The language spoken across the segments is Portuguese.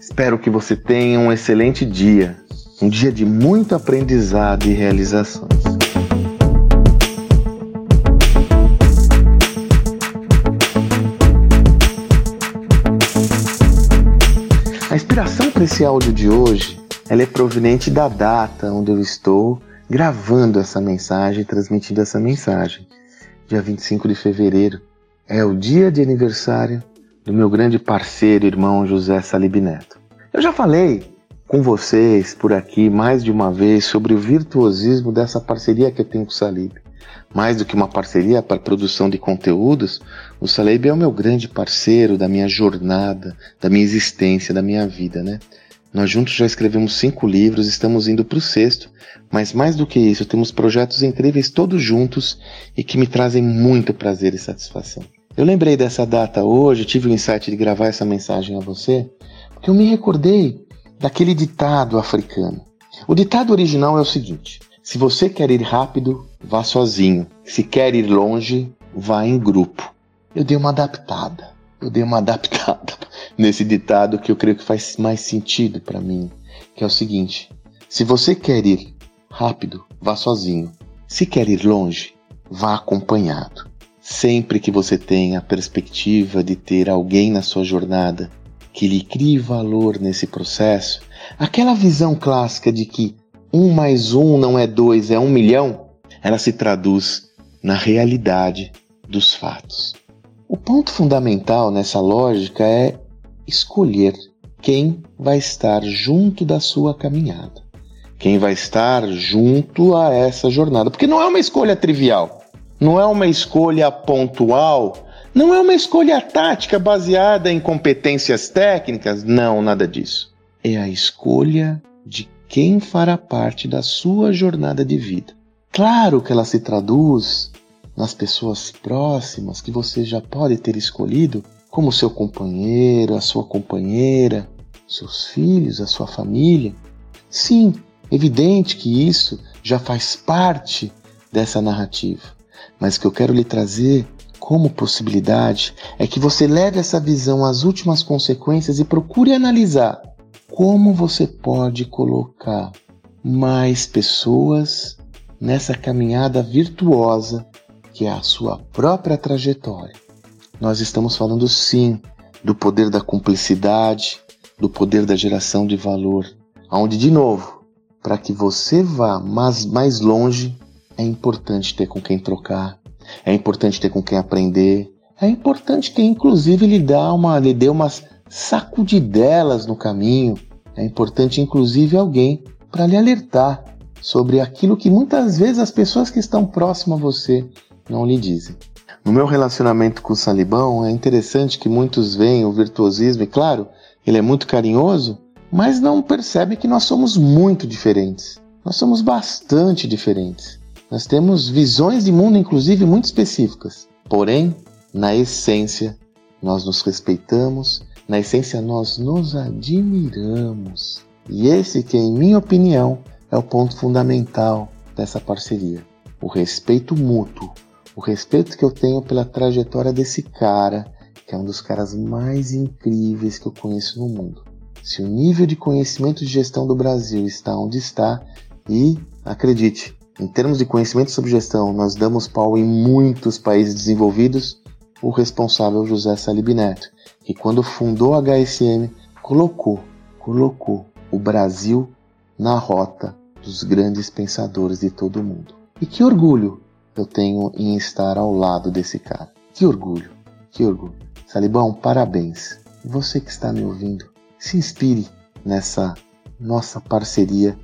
Espero que você tenha um excelente dia, um dia de muito aprendizado e realizações. A inspiração para esse áudio de hoje ela é proveniente da data onde eu estou gravando essa mensagem, transmitindo essa mensagem. Dia 25 de fevereiro é o dia de aniversário do meu grande parceiro, irmão José Salib Neto. Eu já falei com vocês por aqui mais de uma vez sobre o virtuosismo dessa parceria que eu tenho com o Salib. Mais do que uma parceria para produção de conteúdos, o Salib é o meu grande parceiro da minha jornada, da minha existência, da minha vida, né? Nós juntos já escrevemos cinco livros, estamos indo para o sexto, mas mais do que isso, temos projetos incríveis todos juntos e que me trazem muito prazer e satisfação. Eu lembrei dessa data hoje, tive o insight de gravar essa mensagem a você, porque eu me recordei daquele ditado africano. O ditado original é o seguinte: se você quer ir rápido, vá sozinho. Se quer ir longe, vá em grupo. Eu dei uma adaptada. Eu dei uma adaptada nesse ditado que eu creio que faz mais sentido para mim, que é o seguinte: se você quer ir rápido, vá sozinho. Se quer ir longe, vá acompanhado. Sempre que você tenha a perspectiva de ter alguém na sua jornada que lhe crie valor nesse processo, aquela visão clássica de que um mais um não é dois, é um milhão, ela se traduz na realidade dos fatos. O ponto fundamental nessa lógica é escolher quem vai estar junto da sua caminhada, quem vai estar junto a essa jornada, porque não é uma escolha trivial, não é uma escolha pontual, não é uma escolha tática baseada em competências técnicas, não, nada disso. É a escolha de quem fará parte da sua jornada de vida. Claro que ela se traduz nas pessoas próximas que você já pode ter escolhido como seu companheiro, a sua companheira, seus filhos, a sua família. Sim, evidente que isso já faz parte dessa narrativa, mas o que eu quero lhe trazer como possibilidade é que você leve essa visão às últimas consequências e procure analisar como você pode colocar mais pessoas nessa caminhada virtuosa que é a sua própria trajetória. Nós estamos falando sim do poder da cumplicidade, do poder da geração de valor, onde de novo, para que você vá mais, mais longe, é importante ter com quem trocar, é importante ter com quem aprender, é importante que inclusive lhe uma, lhe dê umas sacudidelas no caminho, é importante inclusive alguém para lhe alertar sobre aquilo que muitas vezes as pessoas que estão próximas a você não lhe dizem. No meu relacionamento com o Salibão, é interessante que muitos veem o virtuosismo, e claro, ele é muito carinhoso, mas não percebe que nós somos muito diferentes. Nós somos bastante diferentes. Nós temos visões de mundo, inclusive, muito específicas. Porém, na essência, nós nos respeitamos, na essência, nós nos admiramos. E esse que, em minha opinião, é o ponto fundamental dessa parceria: o respeito mútuo o respeito que eu tenho pela trajetória desse cara, que é um dos caras mais incríveis que eu conheço no mundo. Se o nível de conhecimento de gestão do Brasil está onde está, e acredite, em termos de conhecimento sobre gestão, nós damos pau em muitos países desenvolvidos, o responsável José Salib Neto, que quando fundou a HSM, colocou, colocou o Brasil na rota dos grandes pensadores de todo o mundo. E que orgulho eu tenho em estar ao lado desse cara. Que orgulho, que orgulho. Salibão, parabéns. Você que está me ouvindo, se inspire nessa nossa parceria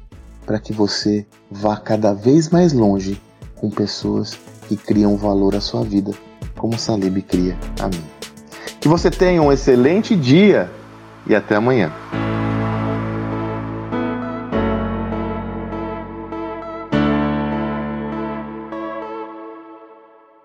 para que você vá cada vez mais longe com pessoas que criam valor à sua vida, como Salib cria a mim. Que você tenha um excelente dia e até amanhã.